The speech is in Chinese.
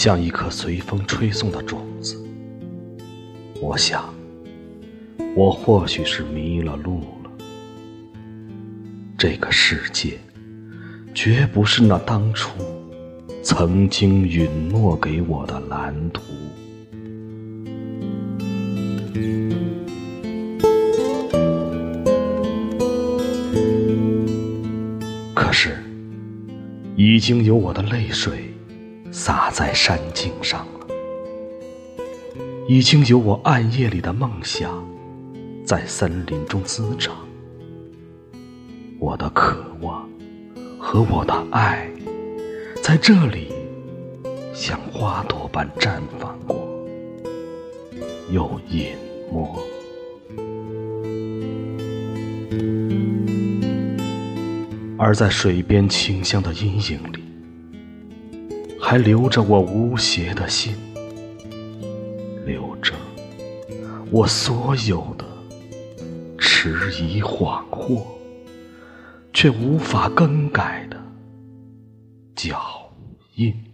像一颗随风吹送的种子，我想，我或许是迷了路了。这个世界，绝不是那当初曾经允诺给我的蓝图。可是，已经有我的泪水。洒在山径上了，已经有我暗夜里的梦想，在森林中滋长。我的渴望和我的爱，在这里像花朵般绽放过，又隐没。而在水边清香的阴影里。还留着我无邪的心，留着我所有的迟疑恍惚，却无法更改的脚印。